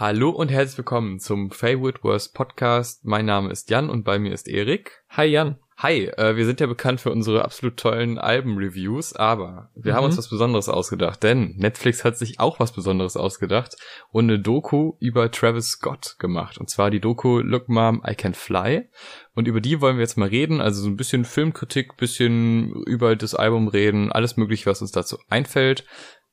Hallo und herzlich willkommen zum Faywood Worst Podcast. Mein Name ist Jan und bei mir ist Erik. Hi Jan. Hi, äh, wir sind ja bekannt für unsere absolut tollen Alben-Reviews, aber wir mhm. haben uns was Besonderes ausgedacht, denn Netflix hat sich auch was Besonderes ausgedacht und eine Doku über Travis Scott gemacht. Und zwar die Doku Look Mom, I Can Fly. Und über die wollen wir jetzt mal reden, also so ein bisschen Filmkritik, bisschen über das Album reden, alles mögliche, was uns dazu einfällt.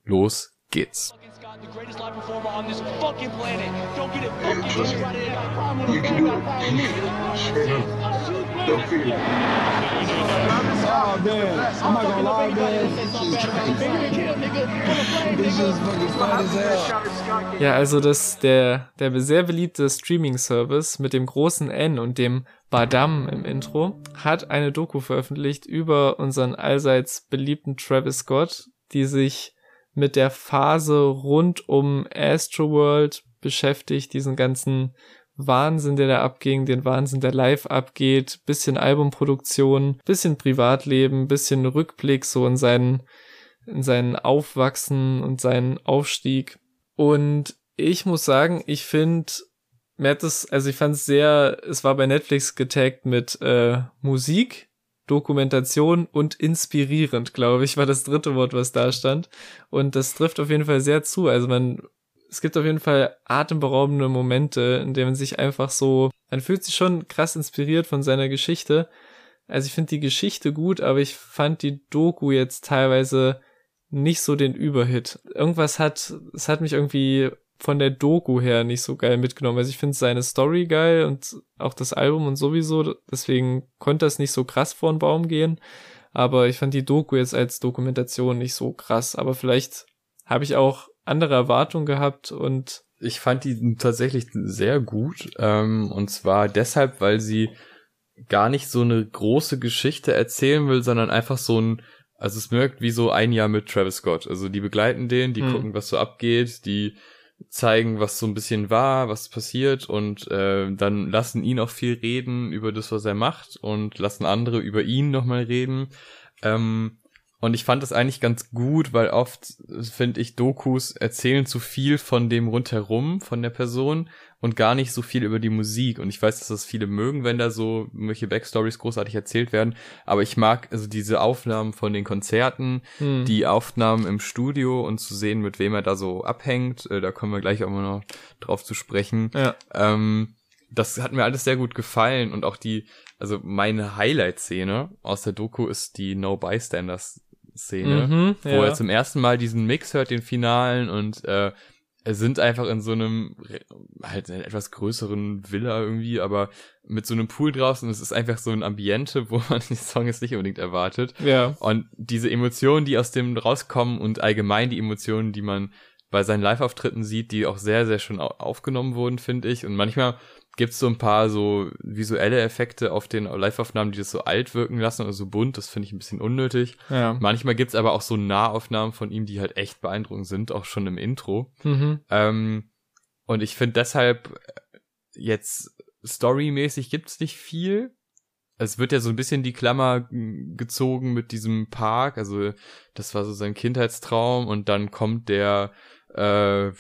Los geht's the greatest live performer on this fucking planet. Don't get it fucking twisted. You can do it. Straight up. Don't fear. Oh man, I'm not gonna lie, man. Ja, also das der der sehr beliebte Streaming Service mit dem großen N und dem Badam im Intro hat eine Doku veröffentlicht über unseren allseits beliebten Travis Scott, die sich mit der Phase rund um Astroworld beschäftigt, diesen ganzen Wahnsinn, der da abging, den Wahnsinn, der live abgeht, bisschen Albumproduktion, bisschen Privatleben, bisschen Rückblick so in seinen, in seinen Aufwachsen und seinen Aufstieg. Und ich muss sagen, ich finde, mir hat das, also ich fand es sehr, es war bei Netflix getaggt mit äh, Musik, Dokumentation und inspirierend, glaube ich, war das dritte Wort, was da stand. Und das trifft auf jeden Fall sehr zu. Also man, es gibt auf jeden Fall atemberaubende Momente, in denen man sich einfach so, man fühlt sich schon krass inspiriert von seiner Geschichte. Also ich finde die Geschichte gut, aber ich fand die Doku jetzt teilweise nicht so den Überhit. Irgendwas hat, es hat mich irgendwie von der Doku her nicht so geil mitgenommen. Also ich finde seine Story geil und auch das Album und sowieso, deswegen konnte das nicht so krass vor den Baum gehen. Aber ich fand die Doku jetzt als Dokumentation nicht so krass. Aber vielleicht habe ich auch andere Erwartungen gehabt und ich fand die tatsächlich sehr gut. Ähm, und zwar deshalb, weil sie gar nicht so eine große Geschichte erzählen will, sondern einfach so ein, also es wirkt wie so ein Jahr mit Travis Scott. Also die begleiten den, die hm. gucken, was so abgeht, die zeigen, was so ein bisschen war, was passiert und äh, dann lassen ihn auch viel reden über das, was er macht und lassen andere über ihn nochmal reden. Ähm, und ich fand das eigentlich ganz gut, weil oft, finde ich, Dokus erzählen zu viel von dem rundherum, von der Person und gar nicht so viel über die Musik. Und ich weiß, dass das viele mögen, wenn da so welche Backstories großartig erzählt werden. Aber ich mag also diese Aufnahmen von den Konzerten, hm. die Aufnahmen im Studio und zu sehen, mit wem er da so abhängt. Äh, da kommen wir gleich auch mal noch drauf zu sprechen. Ja. Ähm, das hat mir alles sehr gut gefallen und auch die, also meine Highlight-Szene aus der Doku ist die No Bystanders Szene, mhm, wo ja. er zum ersten Mal diesen Mix hört, den Finalen und äh, sind einfach in so einem halt in etwas größeren Villa irgendwie, aber mit so einem Pool draußen. Es ist einfach so ein Ambiente, wo man den Song jetzt nicht unbedingt erwartet. Ja. Und diese Emotionen, die aus dem rauskommen und allgemein die Emotionen, die man bei seinen Live-Auftritten sieht, die auch sehr, sehr schön aufgenommen wurden, finde ich. Und manchmal gibt es so ein paar so visuelle Effekte auf den Live-Aufnahmen, die das so alt wirken lassen oder so bunt. Das finde ich ein bisschen unnötig. Ja. Manchmal gibt es aber auch so Nahaufnahmen von ihm, die halt echt beeindruckend sind, auch schon im Intro. Mhm. Ähm, und ich finde deshalb äh, jetzt storymäßig gibt's nicht viel. Es wird ja so ein bisschen die Klammer gezogen mit diesem Park. Also das war so sein Kindheitstraum und dann kommt der äh,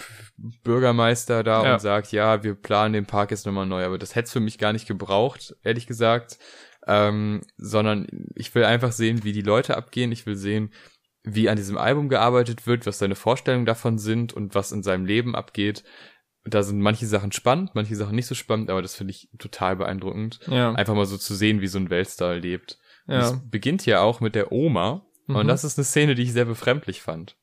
Bürgermeister da ja. und sagt, ja, wir planen den Park jetzt nochmal neu. Aber das hätte es für mich gar nicht gebraucht, ehrlich gesagt. Ähm, sondern ich will einfach sehen, wie die Leute abgehen. Ich will sehen, wie an diesem Album gearbeitet wird, was seine Vorstellungen davon sind und was in seinem Leben abgeht. Da sind manche Sachen spannend, manche Sachen nicht so spannend, aber das finde ich total beeindruckend. Ja. Einfach mal so zu sehen, wie so ein Weltstar lebt. Ja. Es beginnt ja auch mit der Oma. Mhm. Und das ist eine Szene, die ich sehr befremdlich fand.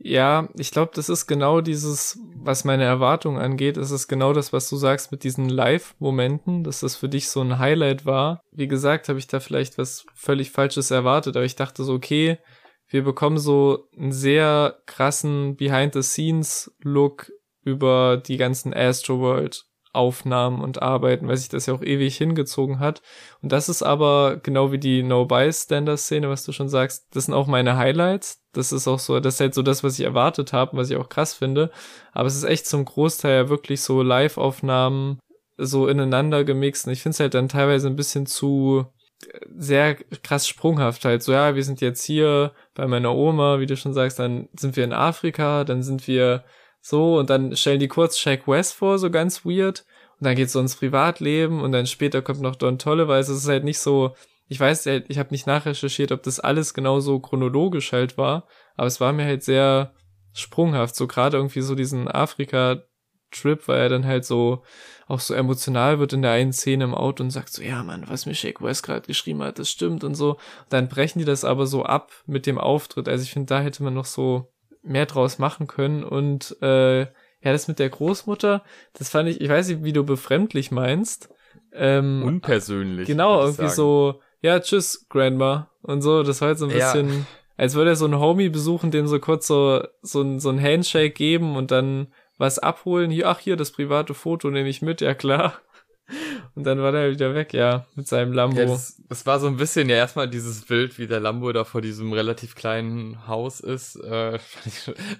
Ja, ich glaube, das ist genau dieses, was meine Erwartungen angeht, ist es genau das, was du sagst mit diesen Live-Momenten, dass das für dich so ein Highlight war. Wie gesagt, habe ich da vielleicht was völlig Falsches erwartet, aber ich dachte so, okay, wir bekommen so einen sehr krassen Behind-the-Scenes-Look über die ganzen Astroworld Aufnahmen und Arbeiten, weil sich das ja auch ewig hingezogen hat. Und das ist aber genau wie die No-Bystander-Szene, was du schon sagst, das sind auch meine Highlights. Das ist auch so, das ist halt so das, was ich erwartet habe, was ich auch krass finde. Aber es ist echt zum Großteil ja wirklich so Live-Aufnahmen so ineinander gemixt. Und ich finde es halt dann teilweise ein bisschen zu sehr krass sprunghaft halt. So, ja, wir sind jetzt hier bei meiner Oma, wie du schon sagst, dann sind wir in Afrika, dann sind wir So, und dann stellen die kurz Shaq West vor, so ganz weird. Und dann geht's so ins Privatleben und dann später kommt noch Don Tolle, weil es ist halt nicht so, ich weiß, ich habe nicht nachrecherchiert, ob das alles genau so chronologisch halt war, aber es war mir halt sehr sprunghaft, so gerade irgendwie so diesen Afrika-Trip, weil er dann halt so auch so emotional wird in der einen Szene im Auto und sagt so, ja Mann, was mir Shake West gerade geschrieben hat, das stimmt und so. Und dann brechen die das aber so ab mit dem Auftritt. Also ich finde, da hätte man noch so mehr draus machen können und äh, ja, das mit der Großmutter, das fand ich, ich weiß nicht, wie du befremdlich meinst. Ähm, Unpersönlich. Genau, irgendwie sagen. so, ja, tschüss, Grandma. Und so, das war halt so ein bisschen, ja. als würde er so einen Homie besuchen, dem so kurz so, so, ein, so ein Handshake geben und dann was abholen. Hier, ach hier, das private Foto nehme ich mit, ja klar. Und dann war der wieder weg, ja, mit seinem Lambo. Ja, das, das, war so ein bisschen ja erstmal dieses Bild, wie der Lambo da vor diesem relativ kleinen Haus ist. Äh,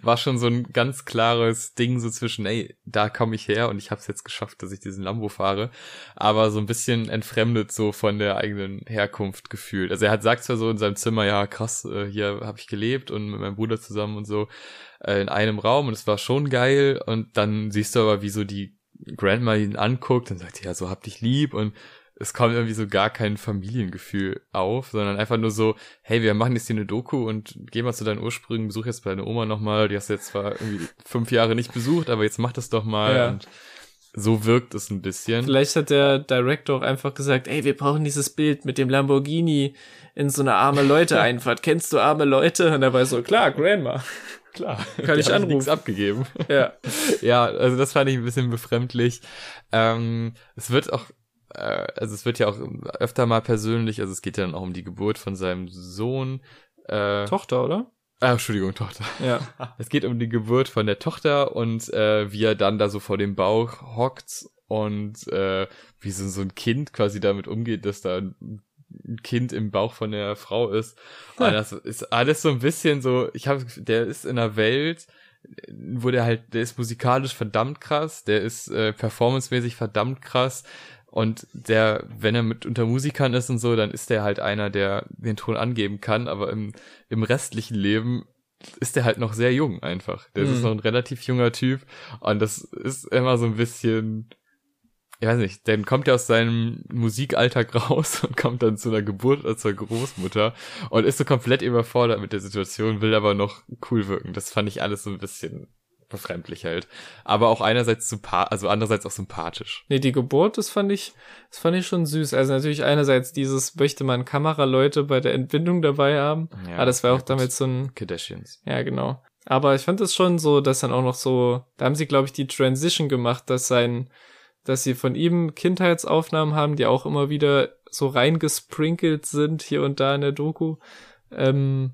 war schon so ein ganz klares Ding so zwischen, ey, da komme ich her und ich habe es jetzt geschafft, dass ich diesen Lambo fahre. Aber so ein bisschen entfremdet so von der eigenen Herkunft gefühlt. Also er hat sagt zwar so in seinem Zimmer, ja krass, äh, hier habe ich gelebt und mit meinem Bruder zusammen und so äh, in einem Raum und es war schon geil. Und dann siehst du aber, wie so die Grandma ihn anguckt und sagt, ja, so hab dich lieb und es kommt irgendwie so gar kein Familiengefühl auf, sondern einfach nur so, hey, wir machen jetzt hier eine Doku und geh mal zu deinen Ursprüngen, besuch jetzt deine Oma nochmal, die hast du jetzt zwar irgendwie fünf Jahre nicht besucht, aber jetzt mach das doch mal ja. und so wirkt es ein bisschen. Vielleicht hat der Director auch einfach gesagt, ey, wir brauchen dieses Bild mit dem Lamborghini in so eine arme Leute-Einfahrt. Kennst du arme Leute? Und er war so, klar, Grandma. Klar. Kann ich anrufen. Nichts abgegeben. Ja. ja, also das fand ich ein bisschen befremdlich. Ähm, es wird auch äh, also es wird ja auch öfter mal persönlich, also es geht ja dann auch um die Geburt von seinem Sohn. Äh, Tochter, oder? Ah, Entschuldigung, Tochter. Ja. Es geht um die Geburt von der Tochter und äh, wie er dann da so vor dem Bauch hockt und äh, wie so, so ein Kind quasi damit umgeht, dass da ein Kind im Bauch von der Frau ist. Und das ist alles so ein bisschen so, ich habe, der ist in einer Welt, wo der halt, der ist musikalisch verdammt krass, der ist äh, performancemäßig verdammt krass. Und der, wenn er mit unter Musikern ist und so, dann ist der halt einer, der den Ton angeben kann, aber im, im restlichen Leben ist der halt noch sehr jung einfach. Der mhm. ist noch ein relativ junger Typ und das ist immer so ein bisschen, ich weiß nicht, dann kommt er aus seinem Musikalltag raus und kommt dann zu einer Geburt oder zur Großmutter und ist so komplett überfordert mit der Situation, will aber noch cool wirken. Das fand ich alles so ein bisschen befremdlich halt. Aber auch einerseits sympathisch, also andererseits auch sympathisch. Nee, die Geburt, das fand ich, das fand ich schon süß. Also natürlich einerseits dieses, möchte man Kameraleute bei der Entbindung dabei haben. Ja, aber das war auch damit so ein... Kardashians. Ja, genau. Aber ich fand es schon so, dass dann auch noch so, da haben sie, glaube ich, die Transition gemacht, dass sein, dass sie von ihm Kindheitsaufnahmen haben, die auch immer wieder so reingesprinkelt sind hier und da in der Doku, ähm,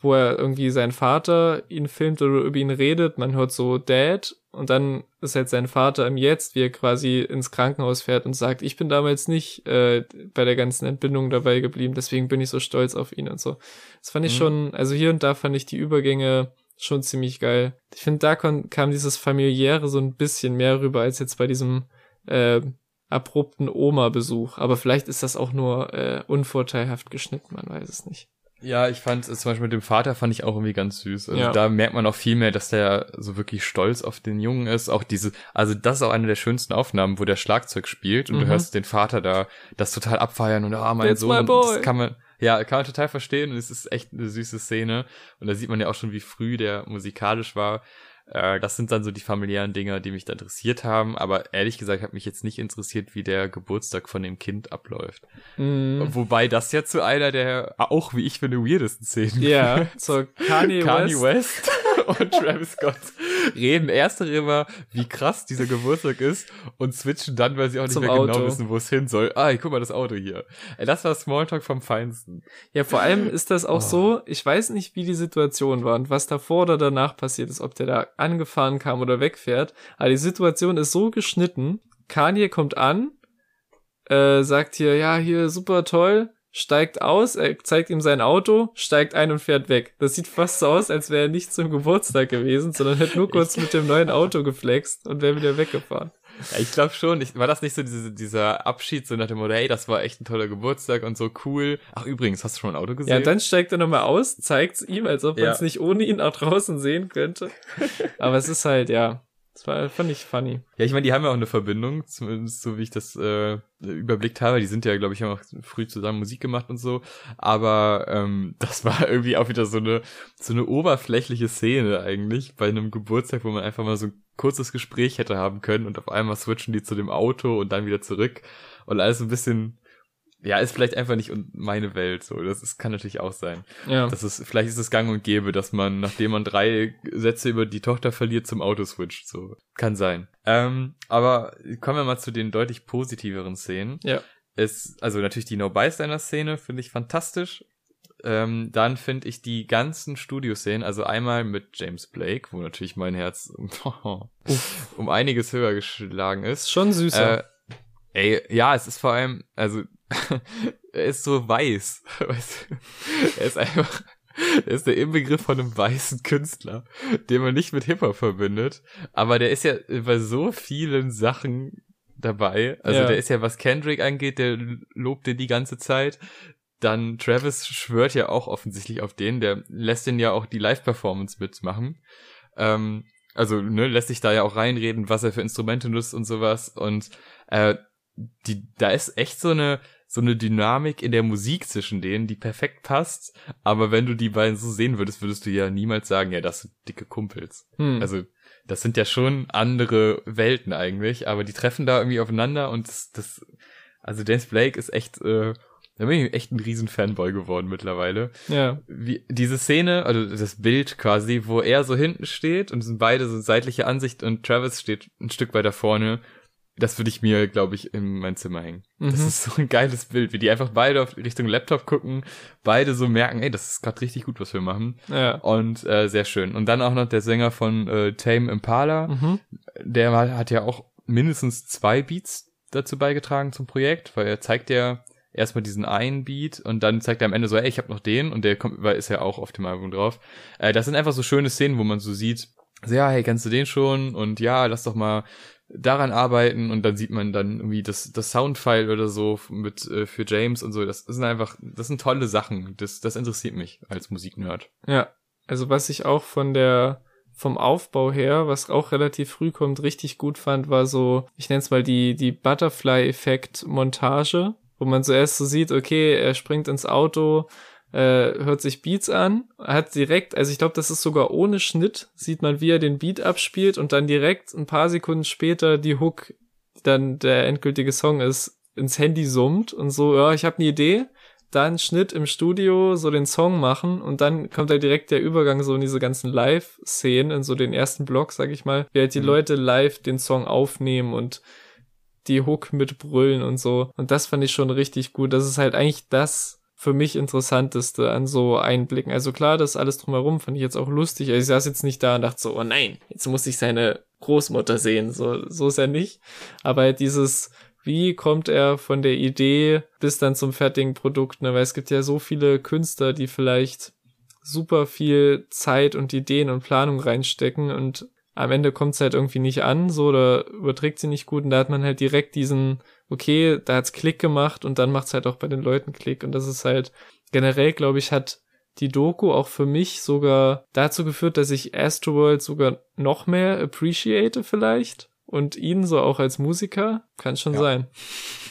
wo er irgendwie sein Vater ihn filmt oder über ihn redet. Man hört so Dad und dann ist halt sein Vater im Jetzt, wie er quasi ins Krankenhaus fährt und sagt, ich bin damals nicht äh, bei der ganzen Entbindung dabei geblieben, deswegen bin ich so stolz auf ihn und so. Das fand ich mhm. schon, also hier und da fand ich die Übergänge schon ziemlich geil. Ich finde, da kam dieses familiäre so ein bisschen mehr rüber als jetzt bei diesem äh, abrupten Oma-Besuch. Aber vielleicht ist das auch nur äh, unvorteilhaft geschnitten, man weiß es nicht. Ja, ich fand zum Beispiel mit dem Vater fand ich auch irgendwie ganz süß. Also ja. da merkt man auch viel mehr, dass der so wirklich stolz auf den Jungen ist. Auch diese, also das ist auch eine der schönsten Aufnahmen, wo der Schlagzeug spielt und mhm. du hörst den Vater da das total abfeiern und ah, mein That's Sohn. das kann man, ja, kann man total verstehen und es ist echt eine süße Szene. Und da sieht man ja auch schon, wie früh der musikalisch war. Äh, das sind dann so die familiären Dinge, die mich da interessiert haben. Aber ehrlich gesagt hat mich jetzt nicht interessiert, wie der Geburtstag von dem Kind abläuft. Mm. Wobei das ja zu einer der auch, wie ich finde, weirdesten Szenen. Ja, zur Kanye, Kanye West. West und Travis Scott reden erst darüber, wie krass dieser Geburtstag ist und switchen dann, weil sie auch nicht Zum mehr genau Auto. genau wissen, wo es hin soll. Ah, guck mal, das Auto hier. Das war Smalltalk vom Feinsten. Ja, vor allem ist das auch oh. so, ich weiß nicht, wie die Situation war und was davor oder danach passiert ist, ob der da angefahren kam oder wegfährt, aber die Situation ist so geschnitten, Kanye kommt an, äh, sagt hier, ja, hier super toll, steigt aus, er zeigt ihm sein Auto, steigt ein und fährt weg. Das sieht fast so aus, als wäre er nicht zum Geburtstag gewesen, sondern hätte nur kurz mit dem neuen Auto geflext und wäre wieder weggefahren. Ja, ich glaube schon. Ich, war das nicht so diese, dieser Abschied, so nach dem Motto, hey, das war echt ein toller Geburtstag und so cool. Ach, übrigens, hast du schon ein Auto gesehen? Ja, dann steigt er nochmal aus, zeigt's ihm, als ob man Ja. es nicht ohne ihn auch draußen sehen könnte. Aber es ist halt, ja, das war, fand ich funny. Ja, ich meine, die haben ja auch eine Verbindung, zumindest so wie ich das äh, überblickt habe. Die sind ja, glaube ich, haben auch früh zusammen Musik gemacht und so. Aber ähm, das war irgendwie auch wieder so eine so eine oberflächliche Szene eigentlich bei einem Geburtstag, wo man einfach mal so ein kurzes Gespräch hätte haben können und auf einmal switchen die zu dem Auto und dann wieder zurück und alles ein bisschen ja, ist vielleicht einfach nicht meine Welt so. Das ist, kann natürlich auch sein. Ja. Das ist, vielleicht ist es gang und gäbe, dass man, nachdem man drei Sätze über die Tochter verliert, zum Auto switcht. So. Kann sein. Ähm, aber kommen wir mal zu den deutlich positiveren Szenen. Ja. Es, also natürlich die No-Bystander-Szene finde ich fantastisch. Ähm, dann finde ich die ganzen Studioszenen, also einmal mit James Blake, wo natürlich mein Herz um einiges höher geschlagen ist. Ist schon süßer. Äh, ey, ja, es ist vor allem, also er ist so weiß. Weißt du? Er ist einfach, er ist der Inbegriff von einem weißen Künstler, den man nicht mit Hip-Hop verbindet. Aber der ist ja bei so vielen Sachen dabei. Also Ja. der ist ja, was Kendrick angeht, der lobt den die ganze Zeit. Dann Travis schwört ja auch offensichtlich auf den, der lässt den ja auch die Live-Performance mitmachen. Ähm, also, ne, lässt sich da ja auch reinreden, was er für Instrumente nutzt und sowas. Und äh, die, da ist echt so eine, so eine Dynamik in der Musik zwischen denen, die perfekt passt. Aber wenn du die beiden so sehen würdest, würdest du ja niemals sagen, ja, das sind dicke Kumpels. hm. Also, das sind ja schon andere Welten eigentlich, aber die treffen da irgendwie aufeinander und das, das also James Blake ist echt, äh, da bin ich echt ein riesen Fanboy geworden mittlerweile ja. wie diese Szene, also das Bild quasi, wo er so hinten steht und es sind beide so seitliche Ansicht und Travis steht ein Stück weiter vorne, das würde ich mir, glaube ich, in mein Zimmer hängen. Das Mhm. ist so ein geiles Bild, wie die einfach beide auf Richtung Laptop gucken, beide so merken, ey, das ist gerade richtig gut, was wir machen. Ja. Und äh, sehr schön. Und dann auch noch der Sänger von äh, Tame Impala, Mhm. der hat ja auch mindestens zwei Beats dazu beigetragen zum Projekt, weil er zeigt ja erstmal diesen einen Beat und dann zeigt er am Ende so, ey, ich habe noch den und der kommt, weil ist ja auch auf dem Album drauf. Äh, das sind einfach so schöne Szenen, wo man so sieht, so, ja, hey, kennst du den schon? Und ja, lass doch mal daran arbeiten und dann sieht man dann irgendwie das, das Soundfile oder so mit äh, für James und so. Das sind einfach, das sind tolle Sachen. Das, das interessiert mich als Musiknerd. Ja. Also was ich auch von der vom Aufbau her, was auch relativ früh kommt, richtig gut fand, war so, ich nenne es mal die, die Butterfly-Effekt-Montage, wo man zuerst so sieht, okay, er springt ins Auto, äh, hört sich Beats an, hat direkt, also ich glaube, das ist sogar ohne Schnitt, sieht man, wie er den Beat abspielt und dann direkt ein paar Sekunden später die Hook, die dann der endgültige Song ist, ins Handy summt und so, ja, ich habe eine Idee, dann Schnitt im Studio, so den Song machen und dann kommt halt direkt der Übergang so in diese ganzen Live-Szenen, in so den ersten Block, sag ich mal, wie halt die Mhm. Leute live den Song aufnehmen und die Hook mitbrüllen und so. Und das fand ich schon richtig gut. Das ist halt eigentlich das für mich Interessanteste an so Einblicken. Also klar, das alles drumherum fand ich jetzt auch lustig. Also ich saß jetzt nicht da und dachte so, oh nein, jetzt muss ich seine Großmutter sehen. So, so ist er nicht. Aber halt dieses, wie kommt er von der Idee bis dann zum fertigen Produkt, ne? Weil es gibt ja so viele Künstler, die vielleicht super viel Zeit und Ideen und Planung reinstecken und am Ende kommt es halt irgendwie nicht an, so oder überträgt sie nicht gut und da hat man halt direkt diesen, okay, da hat's Klick gemacht und dann macht's halt auch bei den Leuten Klick. Und das ist halt generell, glaube ich, hat die Doku auch für mich sogar dazu geführt, dass ich Astroworld sogar noch mehr appreciate vielleicht und ihn so auch als Musiker, kann schon Ja. sein.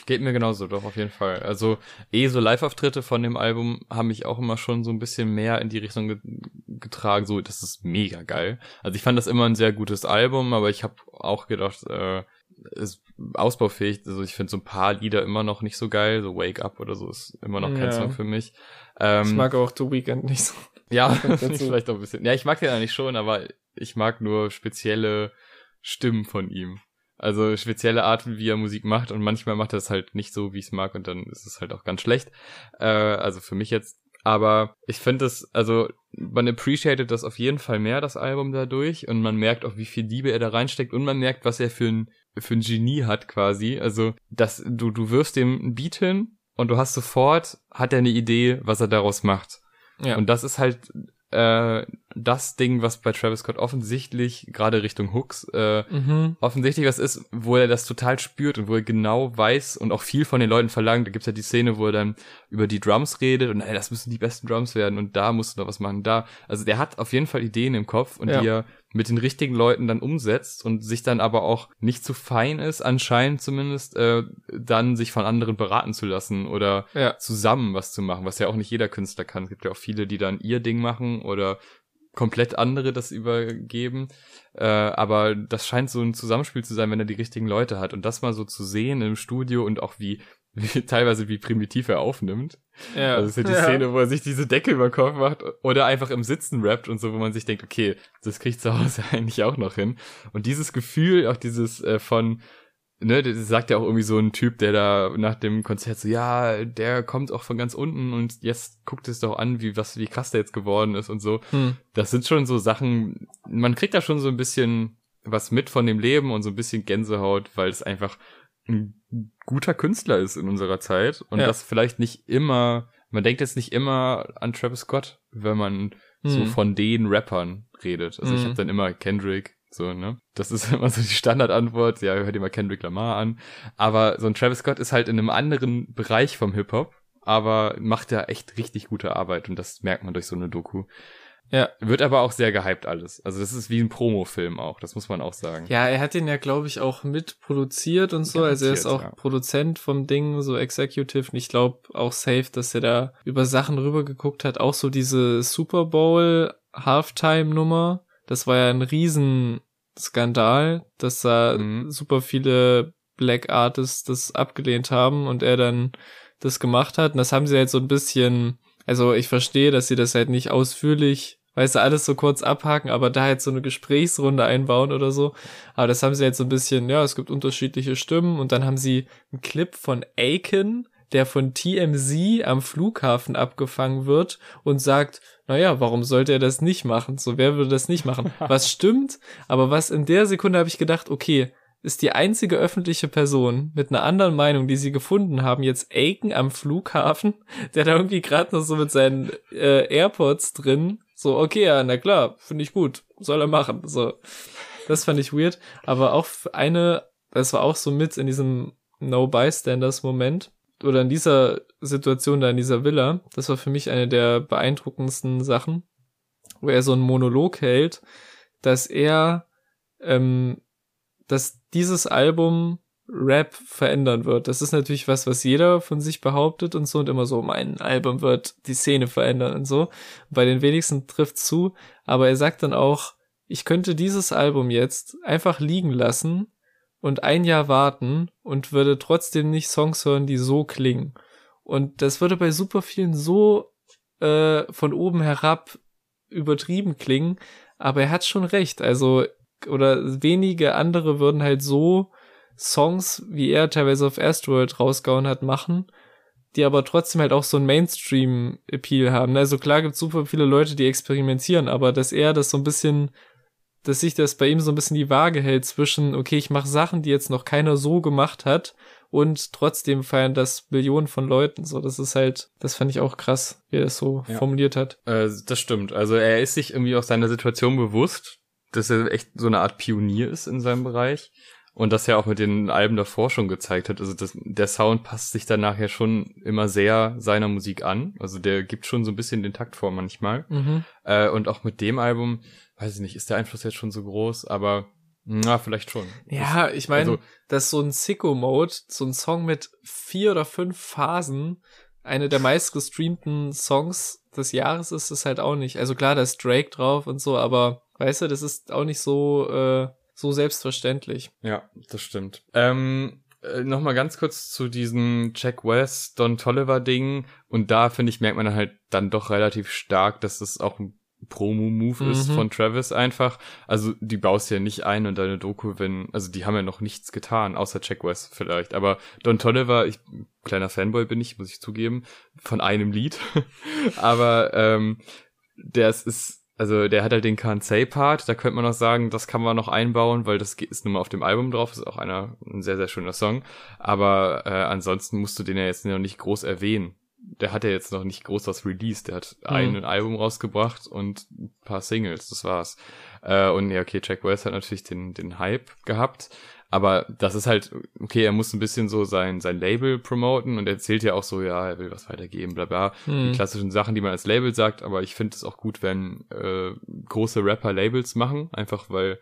Geht mir genauso, doch, auf jeden Fall. Also, eh so Live-Auftritte von dem Album haben mich auch immer schon so ein bisschen mehr in die Richtung ge getragen. So, das ist mega geil. Also, ich fand das immer ein sehr gutes Album, aber ich habe auch gedacht, äh, ist ausbaufähig. Also, ich finde so ein paar Lieder immer noch nicht so geil. So Wake Up oder so ist immer noch kein Ja. Song für mich. Ähm, Ich mag auch The Weeknd nicht so. ja, vielleicht auch ein bisschen. Ja, ich mag den eigentlich schon, aber ich mag nur spezielle Stimmen von ihm. Also spezielle Arten, wie er Musik macht und manchmal macht er es halt nicht so, wie ich es mag und dann ist es halt auch ganz schlecht. Äh, also für mich jetzt. Aber ich finde es, also man appreciated das auf jeden Fall mehr, das Album dadurch und man merkt auch, wie viel Liebe er da reinsteckt und man merkt, was er für ein, für ein Genie hat quasi. Also, dass du, du wirfst dem ein Beat hin und du hast sofort, hat er eine Idee, was er daraus macht. Ja. Und das ist halt, äh, das Ding, was bei Travis Scott offensichtlich, gerade Richtung Hooks, äh, Mhm. offensichtlich was ist, wo er das total spürt und wo er genau weiß und auch viel von den Leuten verlangt. Da gibt's ja die Szene, wo er dann über die Drums redet und ey, das müssen die besten Drums werden und da musst du noch was machen, da. Also der hat auf jeden Fall Ideen im Kopf und Ja. die er mit den richtigen Leuten dann umsetzt und sich dann aber auch nicht zu fein ist, anscheinend zumindest, äh, dann sich von anderen beraten zu lassen oder Ja. zusammen was zu machen, was ja auch nicht jeder Künstler kann. Es gibt ja auch viele, die dann ihr Ding machen oder komplett andere das übergeben. Äh, aber das scheint so ein Zusammenspiel zu sein, wenn er die richtigen Leute hat. Und das mal so zu sehen im Studio und auch wie, wie teilweise wie primitiv er aufnimmt. Ja. Also es ist ja die Szene, wo er sich diese Decke über den Kopf macht oder einfach im Sitzen rappt und so, wo man sich denkt, okay, das kriegt zu Hause eigentlich auch noch hin. Und dieses Gefühl, auch dieses äh, von, ne, das sagt ja auch irgendwie so ein Typ, der da nach dem Konzert so, ja, der kommt auch von ganz unten und jetzt guckt es doch an, wie was, wie krass der jetzt geworden ist und so. Hm. Das sind schon so Sachen, man kriegt da schon so ein bisschen was mit von dem Leben und so ein bisschen Gänsehaut, weil es einfach ein guter Künstler ist in unserer Zeit und Ja. das vielleicht nicht immer, man denkt jetzt nicht immer an Travis Scott, wenn man so Hm. von den Rappern redet. Also ich Mhm. habe dann immer Kendrick, so, ne? Das ist immer so die Standardantwort, ja, hört dir mal Kendrick Lamar an. Aber so ein Travis Scott ist halt in einem anderen Bereich vom Hip-Hop, aber macht ja echt richtig gute Arbeit und das merkt man durch so eine Doku. Ja. Wird aber auch sehr gehypt alles. Also das ist wie ein Promo-Film auch, das muss man auch sagen. Ja, er hat den ja, glaube ich, auch mitproduziert und so. Also er ist auch ja. Produzent vom Ding, so Executive. Und ich glaube auch safe, dass er da über Sachen rübergeguckt hat. Auch so diese Super Bowl Halftime-Nummer. Das war ja ein Riesenskandal, dass da Mhm. super viele Black Artists das abgelehnt haben und er dann das gemacht hat. Und das haben sie halt so ein bisschen, also ich verstehe, dass sie das halt nicht ausführlich, weißt du, alles so kurz abhaken, aber da halt so eine Gesprächsrunde einbauen oder so. Aber das haben sie jetzt so ein bisschen, ja, es gibt unterschiedliche Stimmen und dann haben sie einen Clip von Aiken, der von TMZ am Flughafen abgefangen wird und sagt, naja, warum sollte er das nicht machen? So, wer würde das nicht machen? Was stimmt, aber was in der Sekunde habe ich gedacht, okay, ist die einzige öffentliche Person mit einer anderen Meinung, die sie gefunden haben, jetzt Aiken am Flughafen, der da irgendwie gerade noch so mit seinen äh, AirPods drin, so, okay, ja, na klar, finde ich gut, soll er machen. So, das fand ich weird. Aber auch eine, das war auch so mit in diesem No-Bystanders-Moment oder in dieser Situation da in dieser Villa, das war für mich eine der beeindruckendsten Sachen, wo er so einen Monolog hält, dass er, ähm, dass dieses Album Rap verändern wird. Das ist natürlich was, was jeder von sich behauptet und so und immer so, mein Album wird die Szene verändern und so. Bei den wenigsten trifft zu, aber er sagt dann auch, ich könnte dieses Album jetzt einfach liegen lassen und ein Jahr warten und würde trotzdem nicht Songs hören, die so klingen. Und das würde bei super vielen so äh, von oben herab übertrieben klingen, aber er hat schon recht. Also, oder wenige andere würden halt so Songs, wie er teilweise auf Asteroid rausgehauen hat, machen, die aber trotzdem halt auch so einen Mainstream-Appeal haben. Also klar gibt's super viele Leute, die experimentieren, aber dass er das so ein bisschen, dass sich das bei ihm so ein bisschen die Waage hält zwischen, okay, ich mache Sachen, die jetzt noch keiner so gemacht hat und trotzdem feiern das Millionen von Leuten. So, das ist halt, das fand ich auch krass, wie er das so Ja. formuliert hat. Äh, das stimmt. Also er ist sich irgendwie auch seiner Situation bewusst, dass er echt so eine Art Pionier ist in seinem Bereich. Und das ja auch mit den Alben davor schon gezeigt hat. Also das, der Sound passt sich dann nachher schon immer sehr seiner Musik an. Also der gibt schon so ein bisschen den Takt vor manchmal. Mhm. Äh, und auch mit dem Album, weiß ich nicht, ist der Einfluss jetzt schon so groß, aber na, vielleicht schon. Ja, ich meine, also- dass so ein Sicko-Mode, so ein Song mit vier oder fünf Phasen, eine der meistgestreamten Songs des Jahres ist, ist halt auch nicht. Also klar, da ist Drake drauf und so, aber weißt du, das ist auch nicht so, äh, so selbstverständlich. Ja, das stimmt. Ähm, äh, Nochmal ganz kurz zu diesem Jack West, Don Tolliver Ding. Und da, finde ich, merkt man halt dann doch relativ stark, dass das auch ein Promo-Move ist Mhm. von Travis einfach. Also, die baust ja nicht ein und deine Doku, wenn, also die haben ja noch nichts getan, außer Jack West vielleicht. Aber Don Tolliver, ich, kleiner Fanboy bin ich, muss ich zugeben, von einem Lied. Aber, ähm, der ist, ist also der hat halt den Can't Say Part, da könnte man noch sagen, das kann man noch einbauen, weil das ist nun mal auf dem Album drauf, ist auch einer, ein sehr, sehr schöner Song. Aber äh, ansonsten musst du den ja jetzt noch nicht groß erwähnen. Der hat ja jetzt noch nicht groß was released. Der hat Mhm. ein Album rausgebracht und ein paar Singles, das war's. Äh, und ja, okay, Jack West hat natürlich den, den Hype gehabt. Aber das ist halt, okay, er muss ein bisschen so sein, sein Label promoten und er erzählt ja auch so, ja, er will was weitergeben, bla bla. Hm. Die klassischen Sachen, die man als Label sagt, aber ich finde es auch gut, wenn äh, große Rapper Labels machen, einfach weil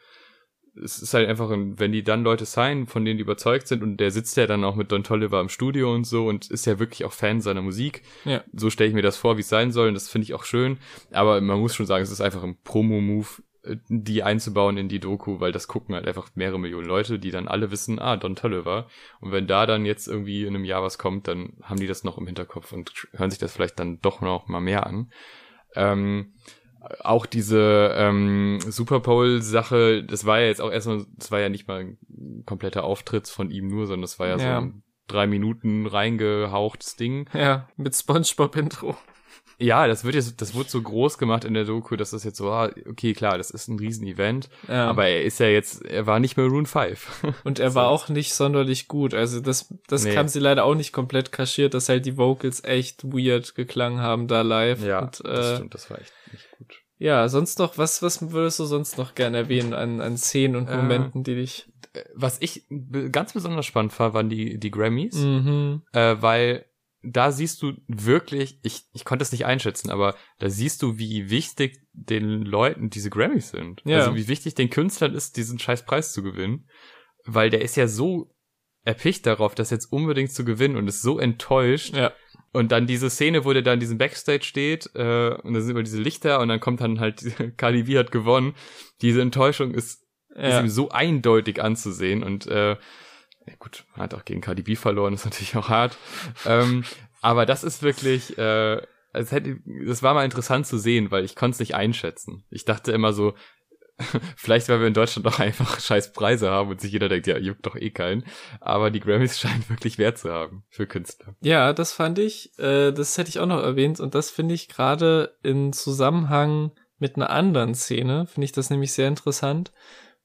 es ist halt einfach, ein, wenn die dann Leute signen, von denen die überzeugt sind und der sitzt ja dann auch mit Don Tolliver im Studio und so und ist ja wirklich auch Fan seiner Musik. Ja. So stelle ich mir das vor, wie es sein soll und das finde ich auch schön. Aber man muss schon sagen, es ist einfach ein Promo-Move, äh, die einzubauen in die Doku, weil das gucken halt einfach mehrere Millionen Leute, die dann alle wissen, ah, Don Tolliver. Und wenn da dann jetzt irgendwie in einem Jahr was kommt, dann haben die das noch im Hinterkopf und hören sich das vielleicht dann doch noch mal mehr an. Ähm, auch diese ähm, Super Bowl-Sache, das war ja jetzt auch erstmal, das war ja nicht mal ein kompletter Auftritt von ihm nur, sondern das war ja, Ja. so ein drei Minuten reingehauchtes Ding. Ja, mit SpongeBob-Intro. Ja, das wird jetzt, das wurde so groß gemacht in der Doku, dass das jetzt so, ah, okay, klar, das ist ein Riesenevent, Ja. aber er ist ja jetzt, er war nicht Maroon 5. Und er war auch nicht sonderlich gut. Also das, das Nee. haben sie leider auch nicht komplett kaschiert, dass halt die Vocals echt weird geklangen haben da live. ja, Und, das äh, stimmt, das war echt nicht gut. ja, sonst noch, was, was würdest du sonst noch gerne erwähnen an, an Szenen und Äh, Momenten, die dich. Was ich ganz besonders spannend fand, waren die, die Grammys. Mhm. äh, weil da siehst du wirklich, ich, ich konnte es nicht einschätzen, aber da siehst du, wie wichtig den Leuten diese Grammys sind. Ja. Also wie wichtig den Künstlern ist, diesen scheiß Preis zu gewinnen. Weil der ist ja so erpicht darauf, das jetzt unbedingt zu gewinnen und ist so enttäuscht. Ja. Und dann diese Szene, wo der da in diesem Backstage steht, äh, und da sind immer diese Lichter und dann kommt dann halt, Cardi B hat gewonnen. Diese Enttäuschung ist ist Ja. ihm so eindeutig anzusehen und äh, ja gut, man hat auch gegen KDB verloren, ist natürlich auch hart. ähm, aber das ist wirklich, äh, es hätte, das war mal interessant zu sehen, weil ich konnte es nicht einschätzen. Ich dachte immer so, vielleicht weil wir in Deutschland doch einfach scheiß Preise haben und sich jeder denkt, ja, juckt doch eh keinen. Aber die Grammys scheinen wirklich Wert zu haben für Künstler. Ja, das fand ich, äh, das hätte ich auch noch erwähnt und das finde ich gerade in Zusammenhang mit einer anderen Szene, finde ich das nämlich sehr interessant,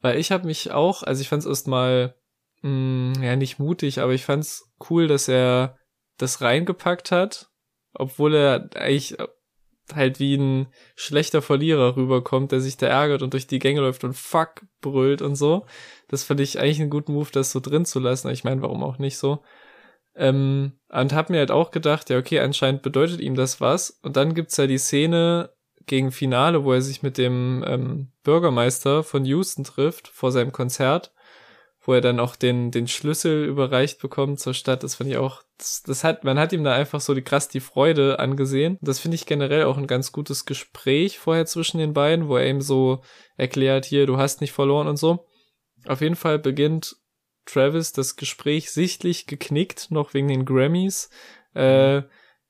weil ich habe mich auch, also ich fand es erstmal, mh, ja nicht mutig, aber ich fand es cool, dass er das reingepackt hat, obwohl er eigentlich halt wie ein schlechter Verlierer rüberkommt, der sich da ärgert und durch die Gänge läuft und fuck brüllt und so. Das fand ich eigentlich einen guten Move, das so drin zu lassen. Ich meine, warum auch nicht so? Ähm, und hab mir halt auch gedacht, ja, okay, anscheinend bedeutet ihm das was. Und dann gibt's ja die Szene gegen Finale, wo er sich mit dem ähm, Bürgermeister von Houston trifft vor seinem Konzert, wo er dann auch den, den Schlüssel überreicht bekommt zur Stadt. Das finde ich auch, das, das hat, man hat ihm da einfach so die krass die Freude angesehen. Das finde ich generell auch ein ganz gutes Gespräch vorher zwischen den beiden, wo er ihm so erklärt, hier, du hast nicht verloren und so. Auf jeden Fall beginnt Travis das Gespräch sichtlich geknickt, noch wegen den Grammys. Äh,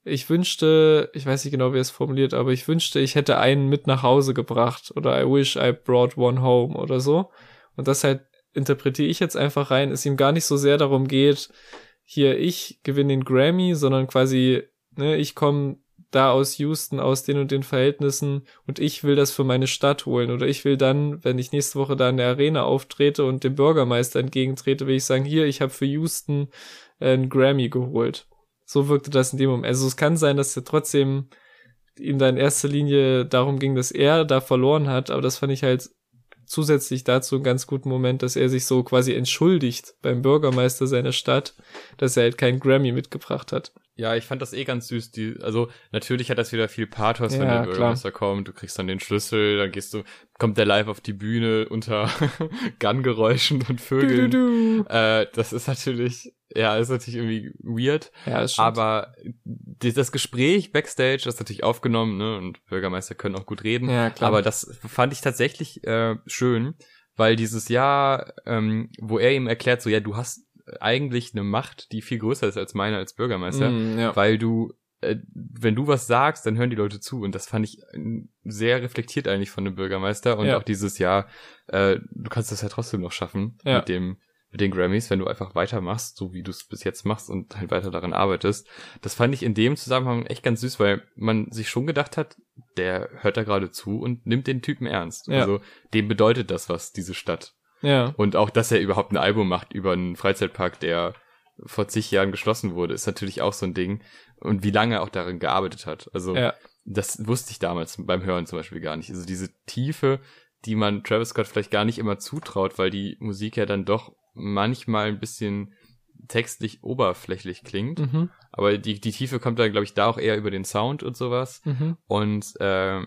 ich wünschte, ich weiß nicht genau, wie er es formuliert, aber ich wünschte, ich hätte einen mit nach Hause gebracht oder I wish I brought one home oder so. Und das halt interpretiere ich jetzt einfach rein, es ihm gar nicht so sehr darum geht, hier ich gewinne den Grammy, sondern quasi, ne, ich komme da aus Houston, aus den und den Verhältnissen und ich will das für meine Stadt holen oder ich will dann, wenn ich nächste Woche da in der Arena auftrete und dem Bürgermeister entgegentrete, will ich sagen, hier, ich habe für Houston äh, einen Grammy geholt. So wirkte das in dem Moment. Also es kann sein, dass er trotzdem ihm da in erster Linie darum ging, dass er da verloren hat, aber das fand ich halt zusätzlich dazu einen ganz guten Moment, dass er sich so quasi entschuldigt beim Bürgermeister seiner Stadt, dass er halt keinen Grammy mitgebracht hat. Ja, ich fand das eh ganz süß. Die, also natürlich hat das wieder viel Pathos, wenn Ja, der Bürgermeister kommt. Du kriegst dann den Schlüssel, dann gehst du, kommt der live auf die Bühne unter Gun-Geräuschen und Vögeln. Du, du, du. Äh, das ist natürlich, ja, ist natürlich irgendwie weird. Ja, stimmt. Aber das Gespräch backstage, das ist natürlich aufgenommen, ne? Und Bürgermeister können auch gut reden. Ja, klar. Aber das fand ich tatsächlich äh, schön, weil dieses Jahr, ähm, wo er ihm erklärt, so ja, du hast eigentlich eine Macht, die viel größer ist als meine als Bürgermeister, Mm, ja. weil du, äh, wenn du was sagst, dann hören die Leute zu. Und das fand ich äh, sehr reflektiert eigentlich von dem Bürgermeister. Und Ja. auch dieses Jahr, äh, du kannst das ja trotzdem noch schaffen Ja. mit dem mit den Grammys, wenn du einfach weitermachst, so wie du es bis jetzt machst und halt weiter daran arbeitest. Das fand ich in dem Zusammenhang echt ganz süß, weil man sich schon gedacht hat, der hört da gerade zu und nimmt den Typen ernst. Ja. Also dem bedeutet das was, diese Stadt. Ja. Und auch, dass er überhaupt ein Album macht über einen Freizeitpark, der vor zig Jahren geschlossen wurde, ist natürlich auch so ein Ding. Und wie lange er auch darin gearbeitet hat. Also Ja. das wusste ich damals beim Hören zum Beispiel gar nicht. Also diese Tiefe, die man Travis Scott vielleicht gar nicht immer zutraut, weil die Musik ja dann doch manchmal ein bisschen textlich oberflächlich klingt. Mhm. Aber die, die Tiefe kommt dann, glaube ich, da auch eher über den Sound und sowas. Mhm. Und äh,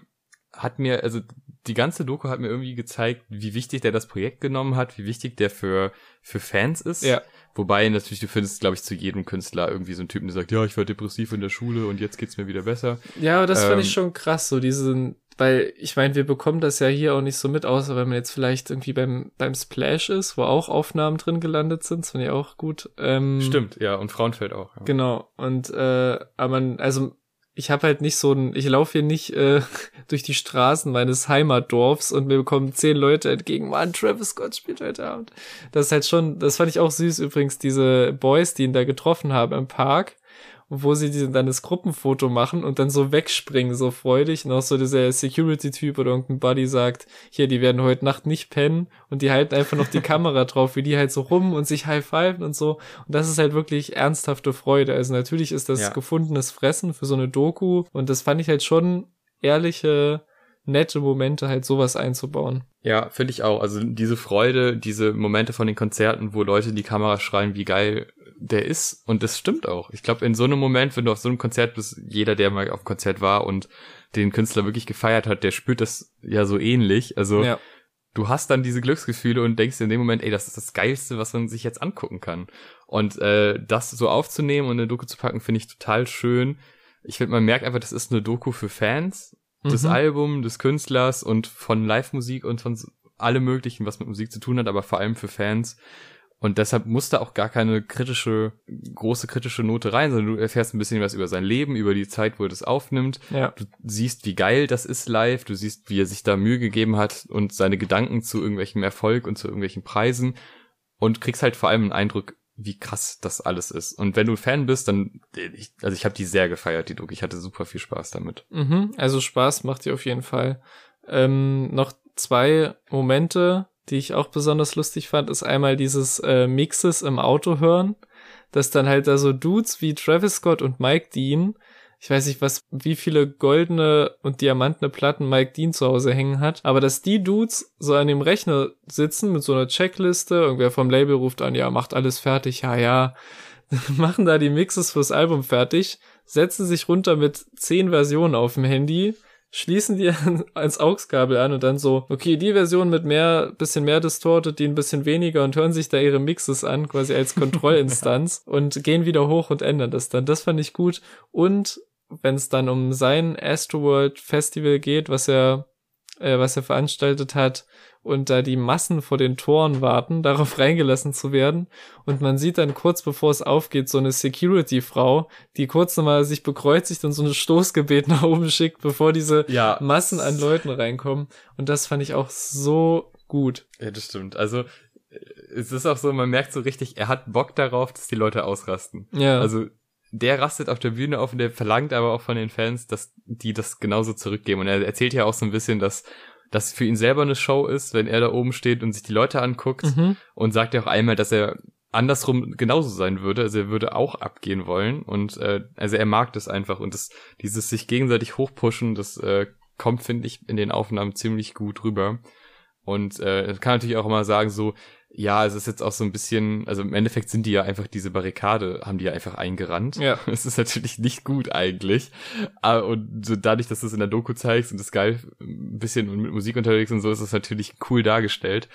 hat mir, also die ganze Doku hat mir irgendwie gezeigt, wie wichtig der das Projekt genommen hat, wie wichtig der für, für Fans ist. Ja. Wobei natürlich, du findest, glaube ich, zu jedem Künstler irgendwie so einen Typen, der sagt, ja, ich war depressiv in der Schule und jetzt geht's mir wieder besser. Ja, das fand Ähm, ich schon krass, so diesen, weil ich meine, wir bekommen das ja hier auch nicht so mit, außer wenn man jetzt vielleicht irgendwie beim, beim Splash ist, wo auch Aufnahmen drin gelandet sind, das fand ich auch gut. Ähm, Stimmt, ja, und Frauenfeld auch. Ja. Genau. Und äh, aber man, also ich habe halt nicht so ein, ich laufe hier nicht äh, durch die Straßen meines Heimatdorfs und mir bekommen zehn Leute entgegen, Mann, Travis Scott spielt heute Abend. Das ist halt schon, das fand ich auch süß übrigens, diese Boys, die ihn da getroffen haben im Park, wo sie diese, dann das Gruppenfoto machen und dann so wegspringen, so freudig. Und auch so dieser Security-Typ oder irgendein Buddy sagt, hier, die werden heute Nacht nicht pennen und die halten einfach noch die Kamera drauf, wie die halt so rum und sich high-fiven und so. Und das ist halt wirklich ernsthafte Freude. Also natürlich ist das Ja. gefundenes Fressen für so eine Doku und das fand ich halt schon ehrliche, nette Momente, halt sowas einzubauen. Ja, finde ich auch. Also diese Freude, diese Momente von den Konzerten, wo Leute in die Kamera schreien, wie geil der ist. Und das stimmt auch. Ich glaube, in so einem Moment, wenn du auf so einem Konzert bist, jeder, der mal auf Konzert war und den Künstler wirklich gefeiert hat, der spürt das ja so ähnlich. Also Ja. du hast dann diese Glücksgefühle und denkst in dem Moment, ey, das ist das Geilste, was man sich jetzt angucken kann. Und äh, das so aufzunehmen und in eine Doku zu packen, finde ich total schön. Ich finde, man merkt einfach, das ist eine Doku für Fans des Mhm. Albums, des Künstlers und von Live-Musik und von allem Möglichen, was mit Musik zu tun hat, aber vor allem für Fans. Und deshalb muss da auch gar keine kritische, große kritische Note rein, sondern du erfährst ein bisschen was über sein Leben, über die Zeit, wo er das aufnimmt. Ja. Du siehst, wie geil das ist live, du siehst, wie er sich da Mühe gegeben hat und seine Gedanken zu irgendwelchem Erfolg und zu irgendwelchen Preisen und kriegst halt vor allem einen Eindruck, wie krass das alles ist. Und wenn du Fan bist, dann, ich, also ich habe die sehr gefeiert, die Doku. Ich hatte super viel Spaß damit. Mhm, also Spaß macht ihr auf jeden Fall. Ähm, noch zwei Momente, die ich auch besonders lustig fand, ist einmal dieses äh, Mixes im Auto hören, dass dann halt da so Dudes wie Travis Scott und Mike Dean, ich weiß nicht, was, wie viele goldene und diamantene Platten Mike Dean zu Hause hängen hat, aber dass die Dudes so an dem Rechner sitzen mit so einer Checkliste, irgendwer vom Label ruft an, ja, macht alles fertig, ja, ja, machen da die Mixes fürs Album fertig, setzen sich runter mit zehn Versionen auf dem Handy, schließen die ans AUX-Kabel an und dann so, okay, die Version mit mehr, bisschen mehr distorted, die ein bisschen weniger und hören sich da ihre Mixes an, quasi als Kontrollinstanz und gehen wieder hoch und ändern das dann. Das fand ich gut. Und wenn es dann um sein Astroworld Festival geht, was er, äh, was er veranstaltet hat, und da die Massen vor den Toren warten, darauf reingelassen zu werden. Und man sieht dann kurz bevor es aufgeht, so eine Security-Frau, die kurz nochmal sich bekreuzigt und so ein Stoßgebet nach oben schickt, bevor diese Ja. Massen an Leuten reinkommen. Und das fand ich auch so gut. Ja, das stimmt. Also äh, es ist auch so, man merkt so richtig, er hat Bock darauf, dass die Leute ausrasten. Ja. Also der rastet auf der Bühne auf und der verlangt aber auch von den Fans, dass die das genauso zurückgeben. Und er erzählt ja auch so ein bisschen, dass das für ihn selber eine Show ist, wenn er da oben steht und sich die Leute anguckt mhm. und sagt ja auch einmal, dass er andersrum genauso sein würde. Also er würde auch abgehen wollen und äh, also er mag das einfach und das dieses sich gegenseitig hochpushen, das äh, kommt finde ich in den Aufnahmen ziemlich gut rüber. Und äh, kann natürlich auch immer sagen so, ja, es ist jetzt auch so ein bisschen, also im Endeffekt sind die ja einfach diese Barrikade, haben die ja einfach eingerannt. Ja. Es ist natürlich nicht gut eigentlich. Aber und so dadurch, dass du es in der Doku zeigst und das geil ein bisschen mit Musik unterwegs und so, ist es natürlich cool dargestellt.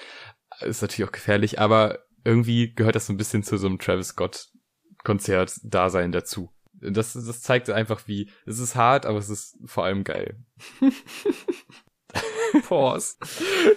Ist natürlich auch gefährlich, aber irgendwie gehört das so ein bisschen zu so einem Travis Scott Konzert Dasein dazu. Das, das zeigt einfach wie, es ist hart, aber es ist vor allem geil. Pause.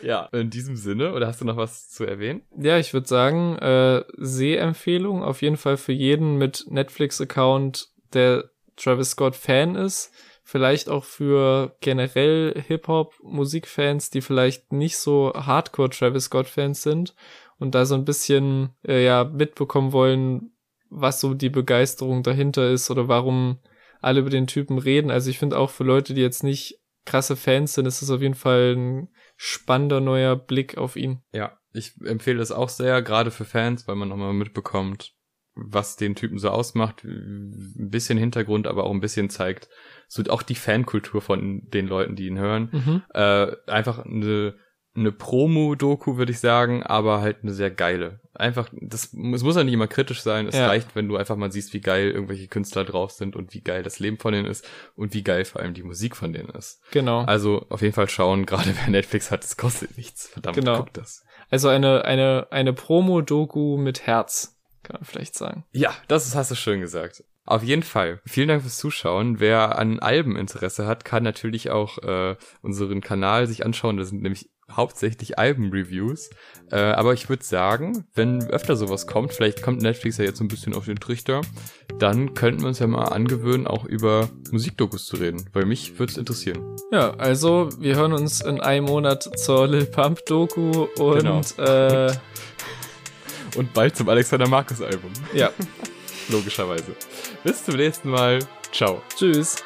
Ja. In diesem Sinne, oder hast du noch was zu erwähnen? Ja, ich würde sagen, äh, Sehempfehlung auf jeden Fall für jeden mit Netflix-Account, der Travis Scott Fan ist. Vielleicht auch für generell Hip-Hop-Musikfans, die vielleicht nicht so Hardcore Travis Scott-Fans sind und da so ein bisschen äh, ja mitbekommen wollen, was so die Begeisterung dahinter ist oder warum alle über den Typen reden. Also ich finde auch für Leute, die jetzt nicht krasse Fans sind, ist es auf jeden Fall ein spannender neuer Blick auf ihn. Ja, ich empfehle es auch sehr, gerade für Fans, weil man nochmal mitbekommt, was den Typen so ausmacht, ein bisschen Hintergrund, aber auch ein bisschen zeigt, so auch die Fankultur von den Leuten, die ihn hören. Mhm. Äh, einfach eine, eine Promo-Doku, würde ich sagen, aber halt eine sehr geile. Einfach, das, es muss ja nicht immer kritisch sein. Es Ja. reicht, wenn du einfach mal siehst, wie geil irgendwelche Künstler drauf sind und wie geil das Leben von denen ist und wie geil vor allem die Musik von denen ist. Genau. Also auf jeden Fall schauen, gerade wer Netflix hat, es kostet nichts. Verdammt, Genau. guckt das. Also eine, eine, eine Promo-Doku mit Herz, kann man vielleicht sagen. Ja, das hast du schön gesagt. Auf jeden Fall. Vielen Dank fürs Zuschauen. Wer an Alben Interesse hat, kann natürlich auch äh, unseren Kanal sich anschauen. Das sind nämlich hauptsächlich Alben-Reviews. Äh, aber ich würde sagen, wenn öfter sowas kommt, vielleicht kommt Netflix ja jetzt so ein bisschen auf den Trichter, dann könnten wir uns ja mal angewöhnen, auch über Musikdokus zu reden. Weil mich würde es interessieren. Ja, also wir hören uns in einem Monat zur Lil Pump Doku und Genau. äh, Und bald zum Alexander Markus Album. ja, Logischerweise. Bis zum nächsten Mal. Ciao. tschüss.